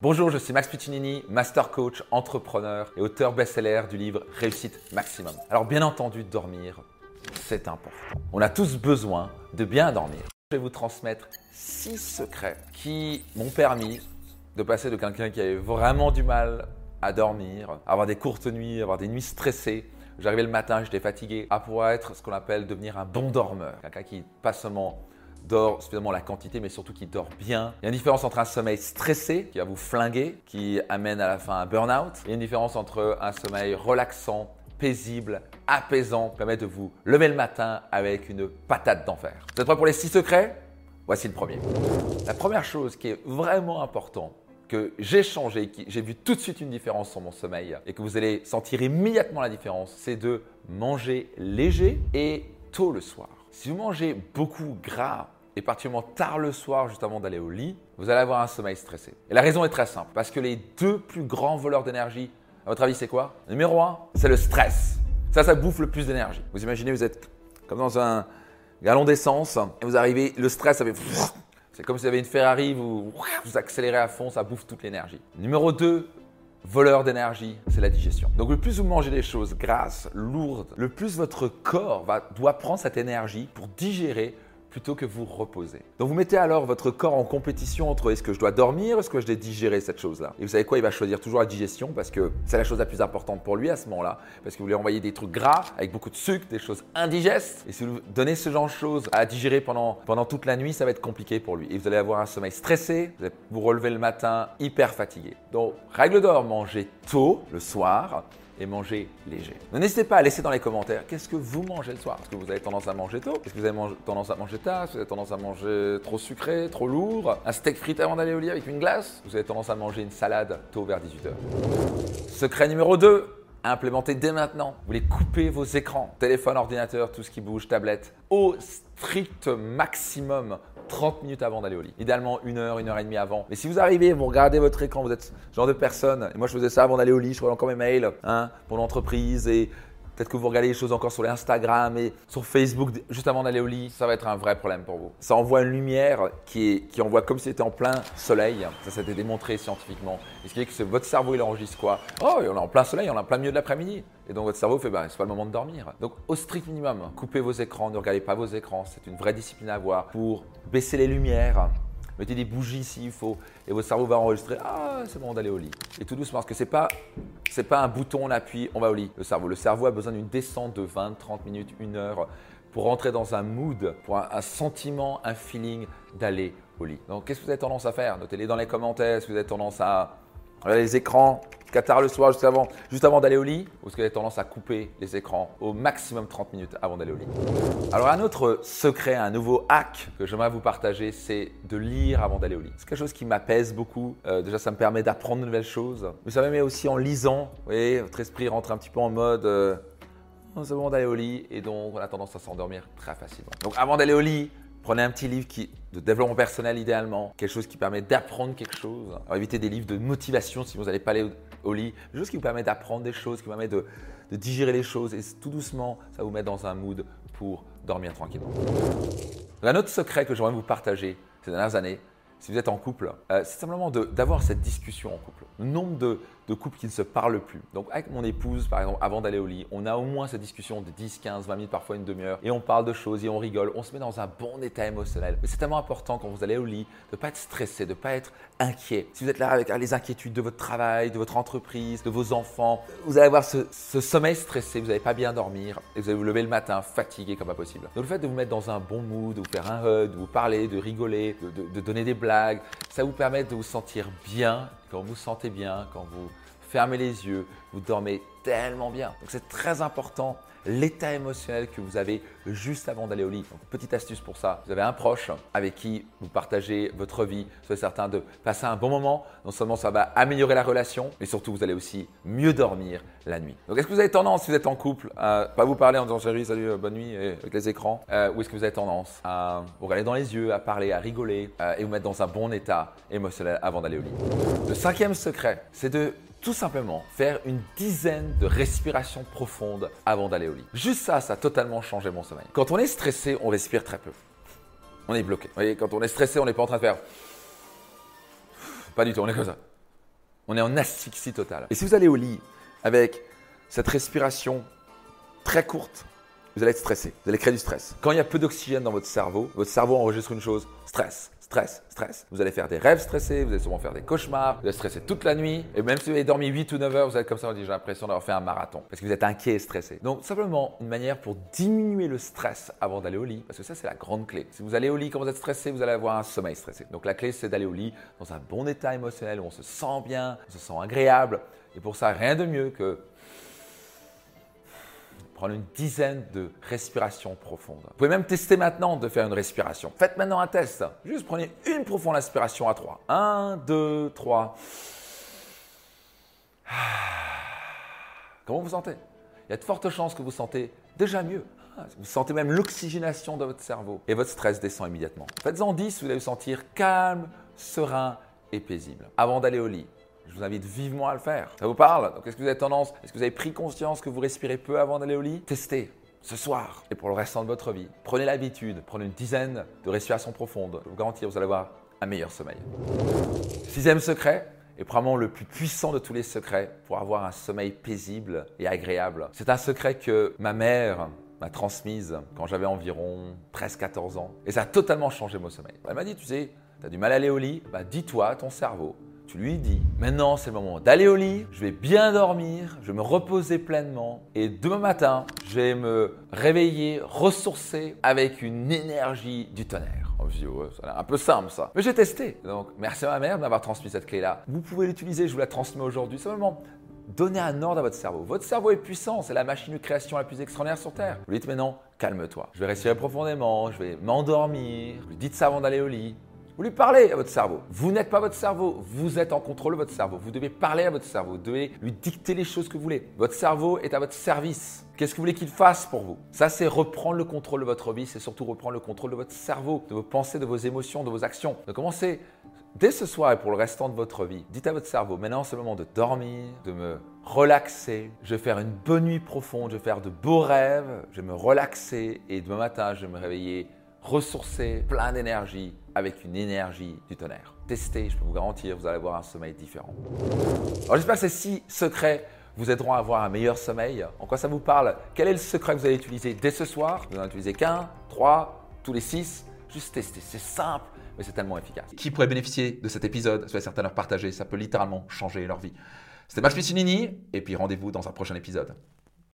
Bonjour, je suis Max Puccinini, master coach, entrepreneur et auteur best-seller du livre Réussite Maximum. Alors bien entendu, dormir, c'est important. On a tous besoin de bien dormir. Je vais vous transmettre six secrets qui m'ont permis de passer de quelqu'un qui avait vraiment du mal à dormir, à avoir des courtes nuits, à avoir des nuits stressées. J'arrivais le matin, j'étais fatigué, à pouvoir être ce qu'on appelle devenir un bon dormeur. Quelqu'un qui pas seulement dort suffisamment la quantité, mais surtout qui dort bien. Il y a une différence entre un sommeil stressé, qui va vous flinguer, qui amène à la fin un burn-out, et une différence entre un sommeil relaxant, paisible, apaisant, qui permet de vous lever le matin avec une patate d'enfer. Vous êtes prêts pour les six secrets? Voici le premier. La première chose qui est vraiment importante, que j'ai changé, j'ai vu tout de suite une différence sur mon sommeil et que vous allez sentir immédiatement la différence, c'est de manger léger et tôt le soir. Si vous mangez beaucoup gras et particulièrement tard le soir, juste avant d'aller au lit, vous allez avoir un sommeil stressé. Et la raison est très simple, parce que les deux plus grands voleurs d'énergie, à votre avis, c'est quoi? Numéro un, c'est le stress. Ça, ça bouffe le plus d'énergie. Vous imaginez, vous êtes comme dans un galon d'essence, et vous arrivez, le stress, c'est comme si vous avez une Ferrari, vous, vous accélérez à fond, ça bouffe toute l'énergie. Numéro 2, voleur d'énergie, c'est la digestion. Donc le plus vous mangez des choses grasses, lourdes, le plus votre corps doit prendre cette énergie pour digérer plutôt que vous reposer. Donc vous mettez alors votre corps en compétition entre est-ce que je dois dormir, est-ce que je dois digérer cette chose-là. Et vous savez quoi, il va choisir toujours la digestion parce que c'est la chose la plus importante pour lui à ce moment-là, parce que vous lui envoyez des trucs gras avec beaucoup de sucre, des choses indigestes. Et si vous donnez ce genre de choses à digérer pendant, pendant toute la nuit, ça va être compliqué pour lui. Et vous allez avoir un sommeil stressé, vous allez vous relever le matin hyper fatigué. Donc règle d'or, mangez tôt le soir et manger léger. N'hésitez pas à laisser dans les commentaires qu'est-ce que vous mangez le soir. Est-ce que vous avez tendance à manger tôt Est-ce que vous avez tendance à manger tard? Est-ce que vous avez tendance à manger trop sucré, trop lourd? Un steak frit avant d'aller au lit avec une glace? Vous avez tendance à manger une salade tôt vers 18h Secret numéro 2, implémentez dès maintenant. Vous voulez couper vos écrans, téléphone, ordinateur, tout ce qui bouge, tablette, au strict maximum 30 minutes avant d'aller au lit. Idéalement, une heure, une heure et demie avant. Mais si vous arrivez, vous regardez votre écran, vous êtes ce genre de personne, moi je faisais ça avant d'aller au lit, je regarde encore mes mails hein, pour l'entreprise et Peut-être que vous regardez les choses encore sur Instagram et sur Facebook juste avant d'aller au lit. Ça va être un vrai problème pour vous. Ça envoie une lumière qui, qui envoie comme si c'était en plein soleil. Ça, ça a été démontré scientifiquement. Et ce qui est que votre cerveau, il enregistre quoi? Oh, on est en plein soleil, on est en plein milieu de l'après-midi. Et donc votre cerveau fait, bah, c'est pas le moment de dormir. Donc au strict minimum, coupez vos écrans, ne regardez pas vos écrans. C'est une vraie discipline à avoir pour baisser les lumières, mettez des bougies s'il faut, et votre cerveau va enregistrer Ah, c'est bon d'aller au lit. Et tout doucement, parce que c'est pas, c'est pas un bouton, on appuie, on va au lit. Le cerveau, le cerveau a besoin d'une descente de 20, 30 minutes, une heure pour rentrer dans un mood, pour un, sentiment, un feeling d'aller au lit. Donc, qu'est-ce que vous avez tendance à faire? Notez-les dans les commentaires. Est-ce que vous avez tendance à regarder les écrans Qu'à tard le soir, juste avant, juste avant d'aller au lit vous avez tendance à couper les écrans au maximum 30 minutes avant d'aller au lit Alors un autre secret, un nouveau hack que j'aimerais vous partager, c'est de lire avant d'aller au lit. C'est quelque chose qui m'apaise beaucoup. Euh, déjà, ça me permet d'apprendre de nouvelles choses. Mais ça me met aussi en lisant. Vous voyez, votre esprit rentre un petit peu en mode... Euh, oh, c'est bon d'aller au lit et donc on a tendance à s'endormir très facilement. Donc avant d'aller au lit, Prenez un petit livre qui, de développement personnel idéalement, quelque chose qui permet d'apprendre quelque chose. Alors évitez des livres de motivation si vous n'allez pas aller au, lit, quelque chose qui vous permet d'apprendre des choses, qui vous permet de, de digérer les choses et tout doucement, ça vous met dans un mood pour dormir tranquillement. Un autre secret que j'aimerais vous partager ces dernières années, si vous êtes en couple, euh, c'est simplement d'avoir cette discussion en couple. Le nombre de, couples qui ne se parlent plus. Donc avec mon épouse, par exemple, avant d'aller au lit, on a au moins cette discussion de 10, 15, 20 minutes, parfois une demi-heure, et on parle de choses et on rigole, on se met dans un bon état émotionnel. Mais c'est tellement important quand vous allez au lit de ne pas être stressé, de ne pas être inquiet. Si vous êtes là avec les inquiétudes de votre travail, de votre entreprise, de vos enfants, vous allez avoir ce, sommeil stressé, vous n'allez pas bien dormir, et vous allez vous lever le matin fatigué comme pas possible. Donc le fait de vous mettre dans un bon mood, de vous faire un hug, de vous parler, de rigoler, de donner des blagues, ça vous permet de vous sentir bien. Quand vous vous sentez bien, quand vous fermez les yeux, vous dormez tellement bien. Donc c'est très important l'état émotionnel que vous avez juste avant d'aller au lit. Donc, petite astuce pour ça, vous avez un proche avec qui vous partagez votre vie, soyez certain de passer un bon moment. Non seulement ça va améliorer la relation, mais surtout vous allez aussi mieux dormir la nuit. Donc est-ce que vous avez tendance, si vous êtes en couple, à pas vous parler en disant chérie, salut, euh, bonne nuit avec les écrans, euh, ou est-ce que vous avez tendance à vous regarder dans les yeux, à parler, à rigoler euh, et vous mettre dans un bon état émotionnel avant d'aller au lit? Le cinquième secret, c'est de tout simplement faire une dizaine de respirations profondes avant d'aller au lit. Juste ça, ça a totalement changé mon sommeil. Quand on est stressé, on respire très peu. On est bloqué. Vous voyez, quand on est stressé, on n'est pas en train de faire. Pas du tout, on est comme ça. On est en asphyxie totale. Et si vous allez au lit avec cette respiration très courte, vous allez être stressé, vous allez créer du stress. Quand il y a peu d'oxygène dans votre cerveau, votre cerveau enregistre une chose, stress, stress, stress. Vous allez faire des rêves stressés, vous allez souvent faire des cauchemars, vous allez stresser toute la nuit, et même si vous avez dormi 8 ou 9 heures, vous êtes comme ça, on dit j'ai l'impression d'avoir fait un marathon, parce que vous êtes inquiet et stressé. Donc simplement une manière pour diminuer le stress avant d'aller au lit, parce que ça c'est la grande clé. Si vous allez au lit quand vous êtes stressé, vous allez avoir un sommeil stressé. Donc la clé c'est d'aller au lit dans un bon état émotionnel où on se sent bien, on se sent agréable, et pour ça rien de mieux que prendre une dizaine de respirations profondes. Vous pouvez même tester maintenant de faire une respiration. Faites maintenant un test. Juste prenez une profonde inspiration à 3. 1, 2, 3. Comment vous sentez? Il y a de fortes chances que vous sentez déjà mieux. Vous sentez même l'oxygénation de votre cerveau et votre stress descend immédiatement. Faites-en 10, vous allez vous sentir calme, serein et paisible. Avant d'aller au lit, vous invite vivement à le faire. Ça vous parle? Donc, est-ce que vous avez tendance, est-ce que vous avez pris conscience que vous respirez peu avant d'aller au lit? Testez ce soir et pour le restant de votre vie. Prenez l'habitude, prenez une dizaine de respirations profondes. Je vous garantis, vous allez avoir un meilleur sommeil. Sixième secret, et probablement le plus puissant de tous les secrets pour avoir un sommeil paisible et agréable. C'est un secret que ma mère m'a transmise quand j'avais environ 13-14 ans. Et ça a totalement changé mon sommeil. Elle m'a dit, tu sais, tu as du mal à aller au lit, bah dis-toi à ton cerveau tu lui dis, maintenant c'est le moment d'aller au lit, je vais bien dormir, je vais me reposer pleinement et demain matin, je vais me réveiller, ressourcer avec une énergie du tonnerre. Oh, je ça un peu simple ça. Mais j'ai testé. Donc merci à ma mère de m'avoir transmis cette clé-là. Vous pouvez l'utiliser, je vous la transmets aujourd'hui. Simplement, donnez un ordre à votre cerveau. Votre cerveau est puissant, c'est la machine de création la plus extraordinaire sur Terre. Vous lui dites maintenant, calme-toi. Je vais respirer profondément, je vais m'endormir. Vous lui dites ça avant d'aller au lit. Vous lui parlez à votre cerveau. Vous n'êtes pas votre cerveau. Vous êtes en contrôle de votre cerveau. Vous devez parler à votre cerveau. Vous devez lui dicter les choses que vous voulez. Votre cerveau est à votre service. Qu'est-ce que vous voulez qu'il fasse pour vous? Ça, c'est reprendre le contrôle de votre vie. C'est surtout reprendre le contrôle de votre cerveau, de vos pensées, de vos émotions, de vos actions. De commencer dès ce soir et pour le restant de votre vie. Dites à votre cerveau, maintenant c'est le moment de dormir, de me relaxer. Je vais faire une bonne nuit profonde. Je vais faire de beaux rêves. Je vais me relaxer et demain matin, je vais me réveiller ressourcé, plein d'énergie, avec une énergie du tonnerre. Testez, je peux vous garantir, vous allez avoir un sommeil différent. Alors j'espère que ces six secrets vous aideront à avoir un meilleur sommeil. En quoi ça vous parle? Quel est le secret que vous allez utiliser dès ce soir? Vous n'en utilisez qu'un, trois, tous les six? Juste tester, c'est simple, mais c'est tellement efficace. Qui pourrait bénéficier de cet épisode Soyez certains de leur partager, ça peut littéralement changer leur vie. C'était Max Piscinini, et puis rendez-vous dans un prochain épisode.